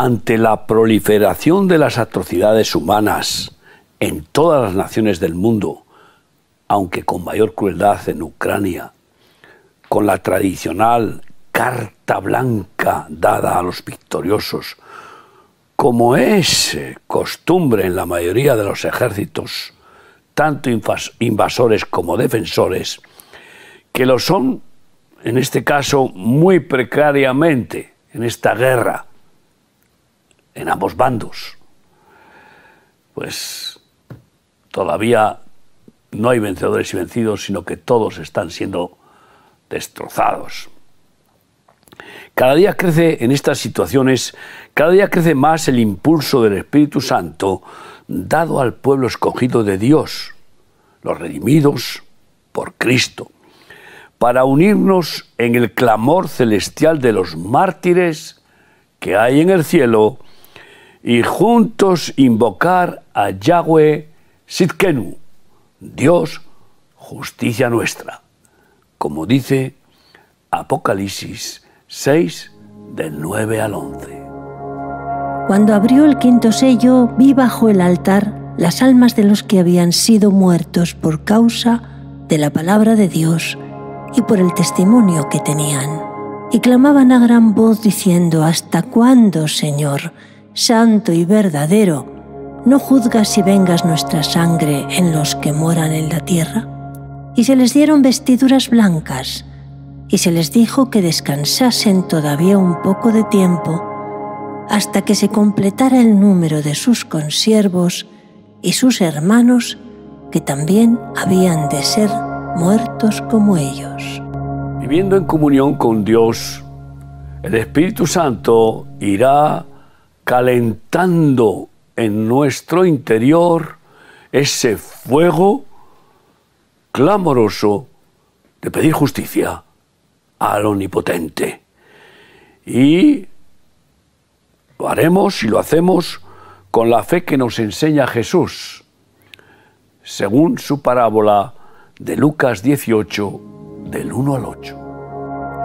ante la proliferación de las atrocidades humanas en todas las naciones del mundo, aunque con mayor crueldad en Ucrania, con la tradicional carta blanca dada a los victoriosos, como es costumbre en la mayoría de los ejércitos, tanto invasores como defensores, que lo son, en este caso, muy precariamente en esta guerra, en ambos bandos, pues todavía no hay vencedores y vencidos, sino que todos están siendo destrozados. Cada día crece en estas situaciones, cada día crece más el impulso del Espíritu Santo dado al pueblo escogido de Dios, los redimidos por Cristo, para unirnos en el clamor celestial de los mártires que hay en el cielo y juntos invocar a Yahweh Sitkenu, Dios, justicia nuestra, como dice Apocalipsis 6 del 9 al 11. Cuando abrió el quinto sello, vi bajo el altar las almas de los que habían sido muertos por causa de la palabra de Dios y por el testimonio que tenían. Y clamaban a gran voz diciendo, ¿Hasta cuándo, Señor, santo y verdadero, no juzgas si vengas nuestra sangre en los que moran en la tierra? Y se les dieron vestiduras blancas, y se les dijo que descansasen todavía un poco de tiempo hasta que se completara el número de sus consiervos y sus hermanos que también habían de ser muertos como ellos. Viviendo en comunión con Dios, el Espíritu Santo irá calentando en nuestro interior ese fuego clamoroso de pedir justicia al Omnipotente. Y lo haremos y lo hacemos con la fe que nos enseña Jesús, según su parábola de Lucas 18, del 1 al 8.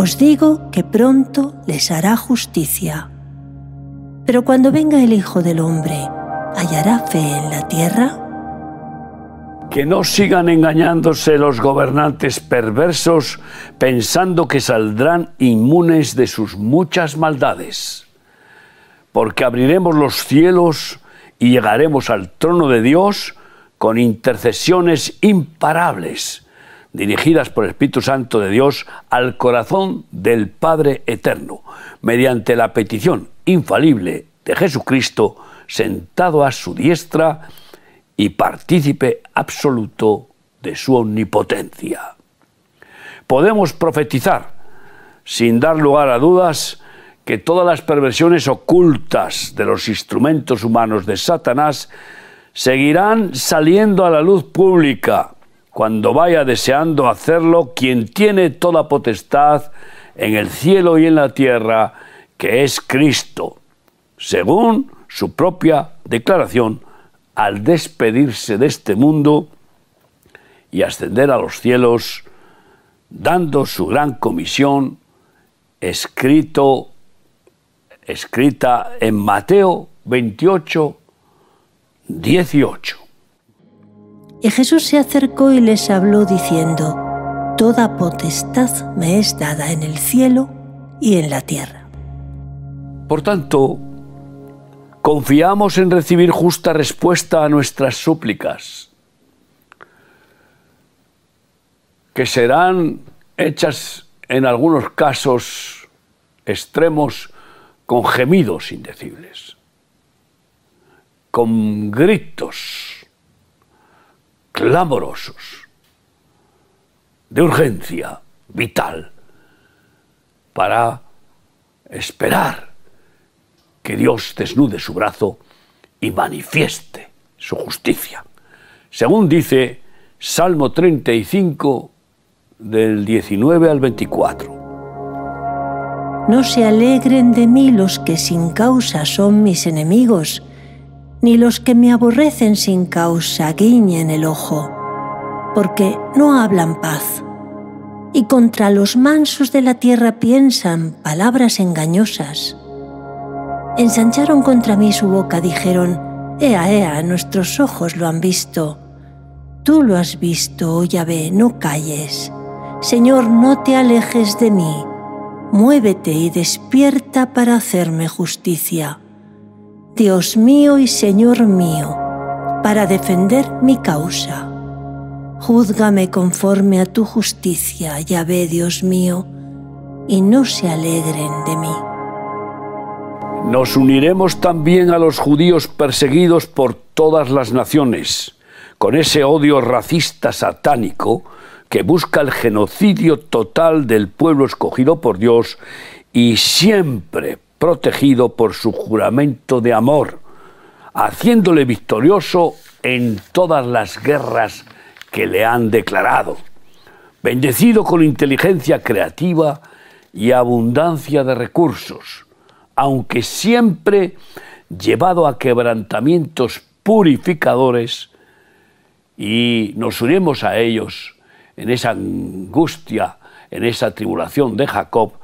Os digo que pronto les hará justicia. Pero cuando venga el Hijo del Hombre, ¿hallará fe en la tierra? que no sigan engañándose los gobernantes perversos pensando que saldrán inmunes de sus muchas maldades, porque abriremos los cielos y llegaremos al trono de Dios con intercesiones imparables, dirigidas por el Espíritu Santo de Dios al corazón del Padre Eterno, mediante la petición infalible de Jesucristo sentado a su diestra, y partícipe absoluto de su omnipotencia. Podemos profetizar, sin dar lugar a dudas, que todas las perversiones ocultas de los instrumentos humanos de Satanás seguirán saliendo a la luz pública cuando vaya deseando hacerlo quien tiene toda potestad en el cielo y en la tierra, que es Cristo, según su propia declaración al despedirse de este mundo y ascender a los cielos, dando su gran comisión escrito, escrita en Mateo 28, 18. Y Jesús se acercó y les habló diciendo, Toda potestad me es dada en el cielo y en la tierra. Por tanto, confiamos en recibir justa respuesta a nuestras súplicas, que serán hechas en algunos casos extremos con gemidos indecibles, con gritos clamorosos de urgencia vital para esperar que Dios desnude su brazo y manifieste su justicia. Según dice Salmo 35 del 19 al 24. No se alegren de mí los que sin causa son mis enemigos, ni los que me aborrecen sin causa guiñen el ojo, porque no hablan paz y contra los mansos de la tierra piensan palabras engañosas. Ensancharon contra mí su boca, dijeron, Ea, ea, nuestros ojos lo han visto. Tú lo has visto, oh Yahvé, no calles. Señor, no te alejes de mí. Muévete y despierta para hacerme justicia. Dios mío y Señor mío, para defender mi causa. Júzgame conforme a tu justicia, ya ve, Dios mío, y no se alegren de mí. Nos uniremos también a los judíos perseguidos por todas las naciones, con ese odio racista satánico que busca el genocidio total del pueblo escogido por Dios y siempre protegido por su juramento de amor, haciéndole victorioso en todas las guerras que le han declarado, bendecido con inteligencia creativa y abundancia de recursos, aunque siempre llevado a quebrantamientos purificadores y nos unimos a ellos en esa angustia, en esa tribulación de Jacob,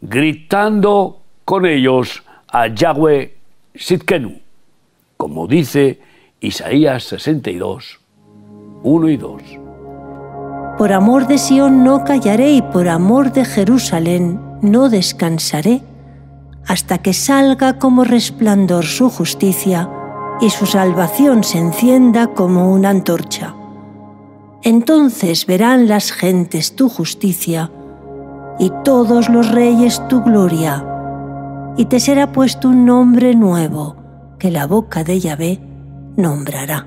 gritando con ellos a Yahweh Sitkenu, como dice Isaías 62, 1 y 2. Por amor de Sión no callaré y por amor de Jerusalén no descansaré, hasta que salga como resplandor su justicia y su salvación se encienda como una antorcha. Entonces verán las gentes tu justicia y todos los reyes tu gloria, y te será puesto un nombre nuevo que la boca de Yahvé nombrará.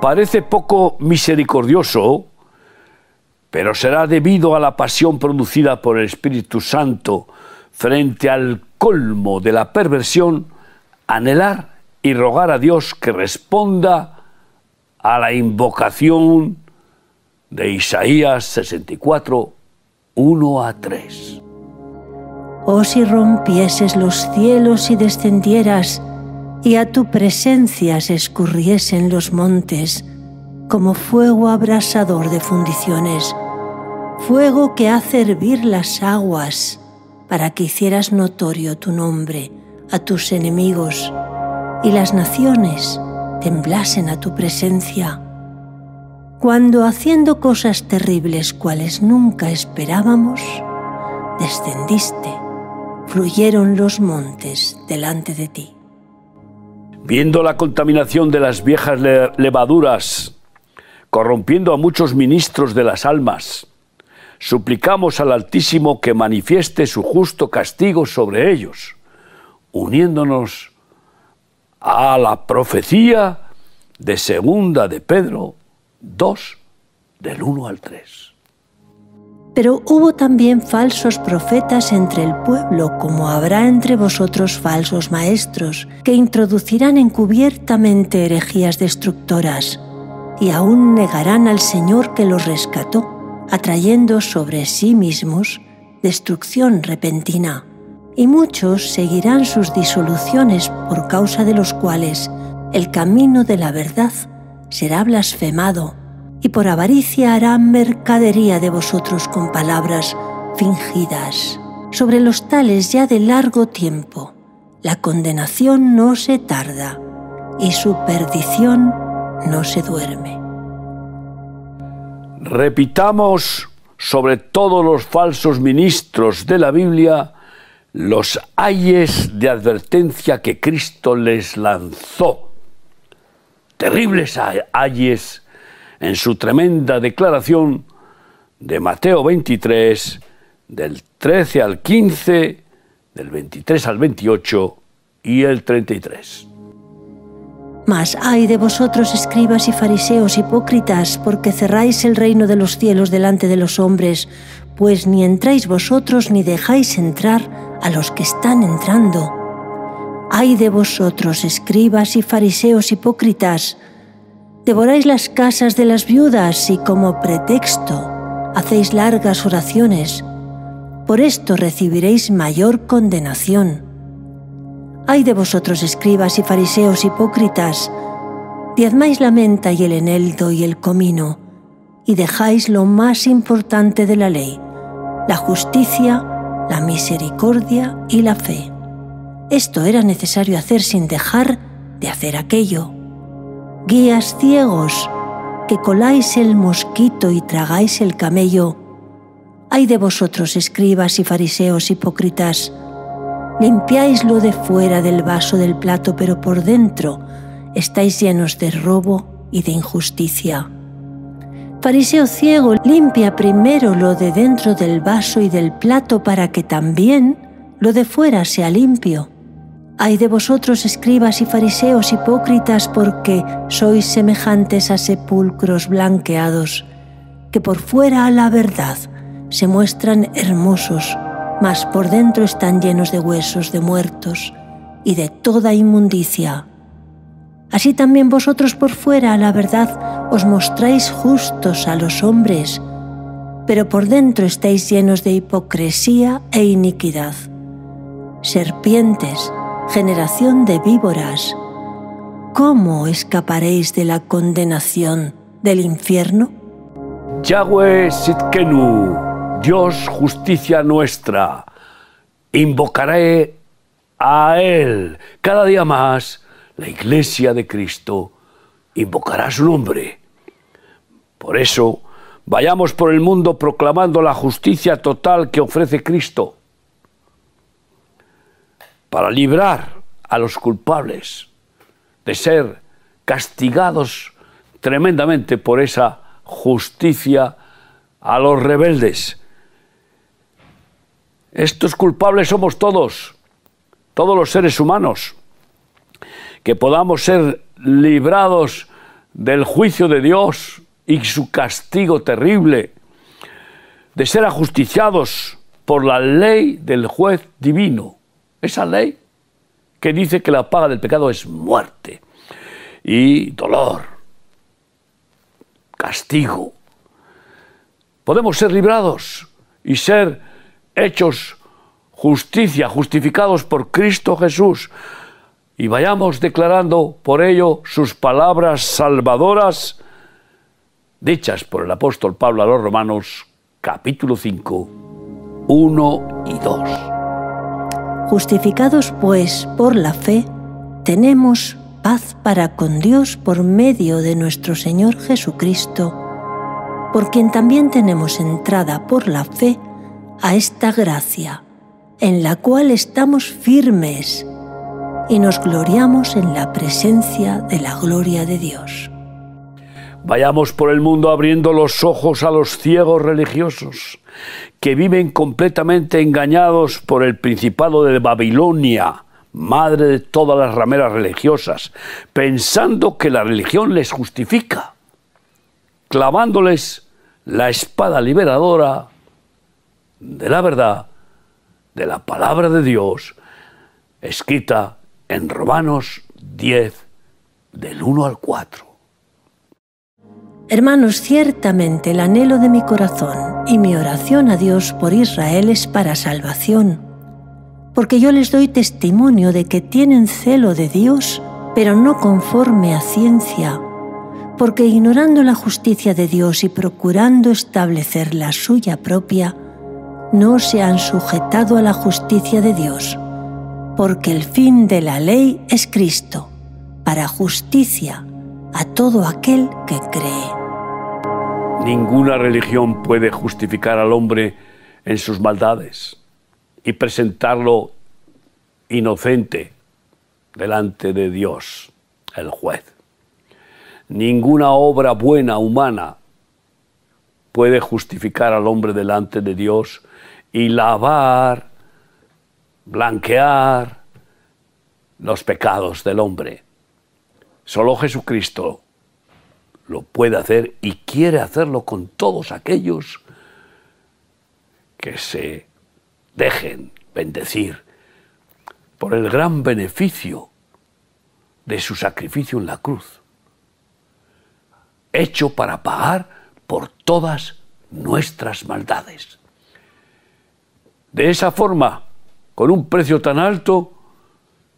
Parece poco misericordioso, pero será debido a la pasión producida por el Espíritu Santo frente al colmo de la perversión, anhelar y rogar a Dios que responda a la invocación de Isaías 64, 1 a 3. Oh si rompieses los cielos y descendieras, y a tu presencia se escurriesen los montes como fuego abrasador de fundiciones, fuego que hace hervir las aguas para que hicieras notorio tu nombre a tus enemigos y las naciones temblasen a tu presencia. Cuando haciendo cosas terribles cuales nunca esperábamos, descendiste, fluyeron los montes delante de ti viendo la contaminación de las viejas levaduras, corrompiendo a muchos ministros de las almas, suplicamos al Altísimo que manifieste su justo castigo sobre ellos, uniéndonos a la profecía de segunda de Pedro 2, del 1 al 3. Pero hubo también falsos profetas entre el pueblo, como habrá entre vosotros falsos maestros, que introducirán encubiertamente herejías destructoras, y aún negarán al Señor que los rescató, atrayendo sobre sí mismos destrucción repentina. Y muchos seguirán sus disoluciones por causa de los cuales el camino de la verdad será blasfemado y por avaricia harán mercadería de vosotros con palabras fingidas. Sobre los tales ya de largo tiempo, la condenación no se tarda y su perdición no se duerme. Repitamos sobre todos los falsos ministros de la Biblia los ayes de advertencia que Cristo les lanzó. Terribles ayes en su tremenda declaración de Mateo 23, del 13 al 15, del 23 al 28 y el 33. Mas ay de vosotros, escribas y fariseos hipócritas, porque cerráis el reino de los cielos delante de los hombres, pues ni entráis vosotros ni dejáis entrar a los que están entrando. Ay de vosotros, escribas y fariseos hipócritas, devoráis las casas de las viudas y como pretexto hacéis largas oraciones. Por esto recibiréis mayor condenación. Ay de vosotros, escribas y fariseos hipócritas, diezmáis la menta y el eneldo y el comino, y dejáis lo más importante de la ley, la justicia, la misericordia y la fe. Esto era necesario hacer sin dejar de hacer aquello. Guías ciegos, que coláis el mosquito y tragáis el camello. Ay de vosotros, escribas y fariseos hipócritas, Limpiáis lo de fuera del vaso del plato, pero por dentro estáis llenos de robo y de injusticia. Fariseo ciego, limpia primero lo de dentro del vaso y del plato para que también lo de fuera sea limpio. Ay de vosotros, escribas y fariseos hipócritas, porque sois semejantes a sepulcros blanqueados, que por fuera a la verdad se muestran hermosos, mas por dentro están llenos de huesos de muertos y de toda inmundicia. Así también vosotros por fuera, a la verdad, os mostráis justos a los hombres, pero por dentro estáis llenos de hipocresía e iniquidad. Serpientes, generación de víboras, ¿cómo escaparéis de la condenación del infierno? Yahweh Sitkenu. Dios justicia nuestra. Invocaré a Él. Cada día más la iglesia de Cristo invocará su nombre. Por eso, vayamos por el mundo proclamando la justicia total que ofrece Cristo para librar a los culpables de ser castigados tremendamente por esa justicia a los rebeldes estos culpables somos todos, todos los seres humanos. Que podamos ser librados del juicio de Dios y su castigo terrible, de ser ajusticiados por la ley del juez divino. Esa ley que dice que la paga del pecado es muerte y dolor, castigo. Podemos ser librados y ser hechos justicia, justificados por Cristo Jesús, y vayamos declarando por ello sus palabras salvadoras, dichas por el apóstol Pablo a los Romanos, capítulo 5, 1 y 2. Justificados pues por la fe, tenemos paz para con Dios por medio de nuestro Señor Jesucristo, por quien también tenemos entrada por la fe a esta gracia, en la cual estamos firmes y nos gloriamos en la presencia de la gloria de Dios. Vayamos por el mundo abriendo los ojos a los ciegos religiosos, que viven completamente engañados por el Principado de Babilonia, madre de todas las rameras religiosas, pensando que la religión les justifica, clavándoles la espada liberadora de la verdad, de la palabra de Dios, escrita en Romanos 10, del 1 al 4. Hermanos, ciertamente el anhelo de mi corazón y mi oración a Dios por Israel es para salvación, porque yo les doy testimonio de que tienen celo de Dios, pero no conforme a ciencia, porque ignorando la justicia de Dios y procurando establecer la suya propia, no se han sujetado a la justicia de Dios, porque el fin de la ley es Cristo, para justicia a todo aquel que cree. Ninguna religión puede justificar al hombre en sus maldades. y presentarlo inocente delante de Dios, el juez. Ninguna obra buena humana puede justificar al hombre delante de Dios y lavar, blanquear los pecados del hombre. Solo Jesucristo lo puede hacer y quiere hacerlo con todos aquellos que se dejen bendecir por el gran beneficio de su sacrificio en la cruz, hecho para pagar por todas nuestras maldades. De esa forma, con un precio tan alto,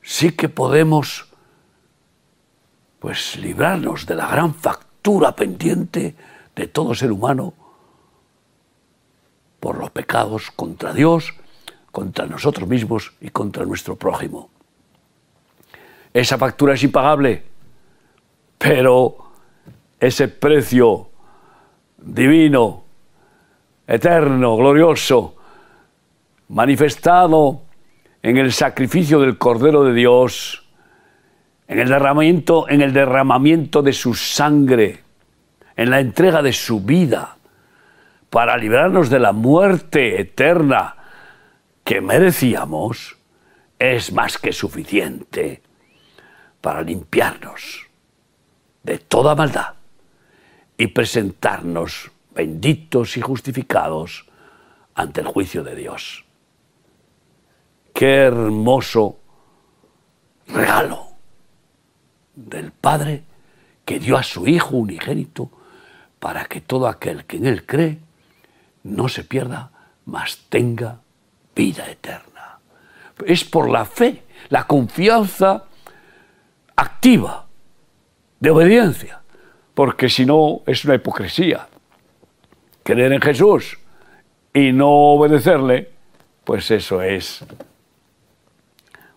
sí que podemos pues librarnos de la gran factura pendiente de todo ser humano por los pecados contra Dios, contra nosotros mismos y contra nuestro prójimo. Esa factura es impagable, pero ese precio divino, eterno, glorioso, manifestado en el sacrificio del Cordero de Dios, en el derramamiento, en el derramamiento de su sangre, en la entrega de su vida, para librarnos de la muerte eterna que merecíamos es más que suficiente para limpiarnos de toda maldad y presentarnos benditos y justificados ante el juicio de Dios. Qué hermoso regalo del Padre que dio a su Hijo unigénito para que todo aquel que en Él cree no se pierda, mas tenga vida eterna. Es por la fe, la confianza activa de obediencia, porque si no es una hipocresía. Creer en Jesús y no obedecerle, pues eso es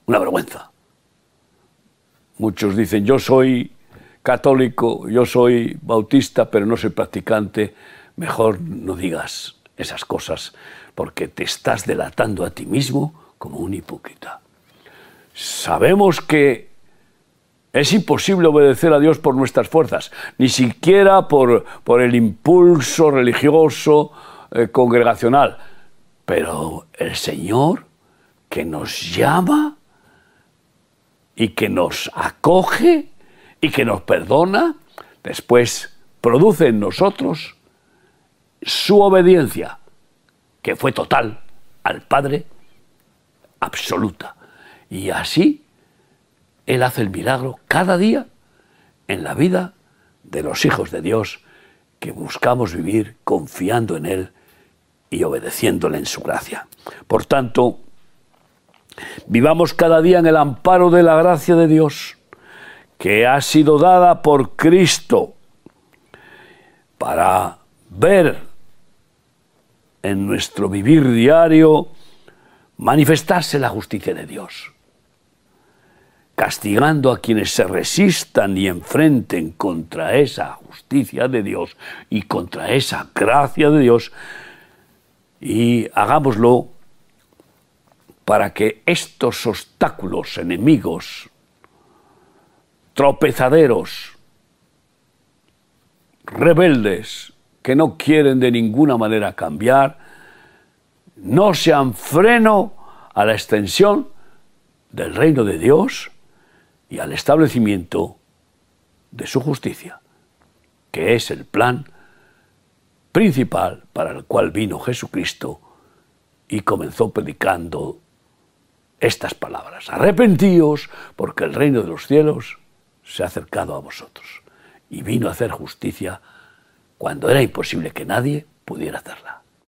una vergüenza. Muchos dicen, yo soy católico, yo soy bautista, pero no soy practicante. Mejor no digas esas cosas porque te estás delatando a ti mismo como un hipócrita. Sabemos que es imposible obedecer a Dios por nuestras fuerzas, ni siquiera por, por el impulso religioso, eh, congregacional. Pero el Señor que nos llama y que nos acoge y que nos perdona, después produce en nosotros su obediencia que fue total al Padre, absoluta. Y así Él hace el milagro cada día en la vida de los hijos de Dios que buscamos vivir confiando en Él y obedeciéndole en su gracia. Por tanto, vivamos cada día en el amparo de la gracia de Dios, que ha sido dada por Cristo para ver en nuestro vivir diario manifestarse la justicia de Dios, castigando a quienes se resistan y enfrenten contra esa justicia de Dios y contra esa gracia de Dios, y hagámoslo para que estos obstáculos enemigos, tropezaderos, rebeldes, que no quieren de ninguna manera cambiar, no sean freno a la extensión del reino de Dios y al establecimiento de su justicia, que es el plan principal para el cual vino Jesucristo y comenzó predicando estas palabras. Arrepentíos porque el reino de los cielos se ha acercado a vosotros y vino a hacer justicia cuando era imposible que nadie pudiera hacerla.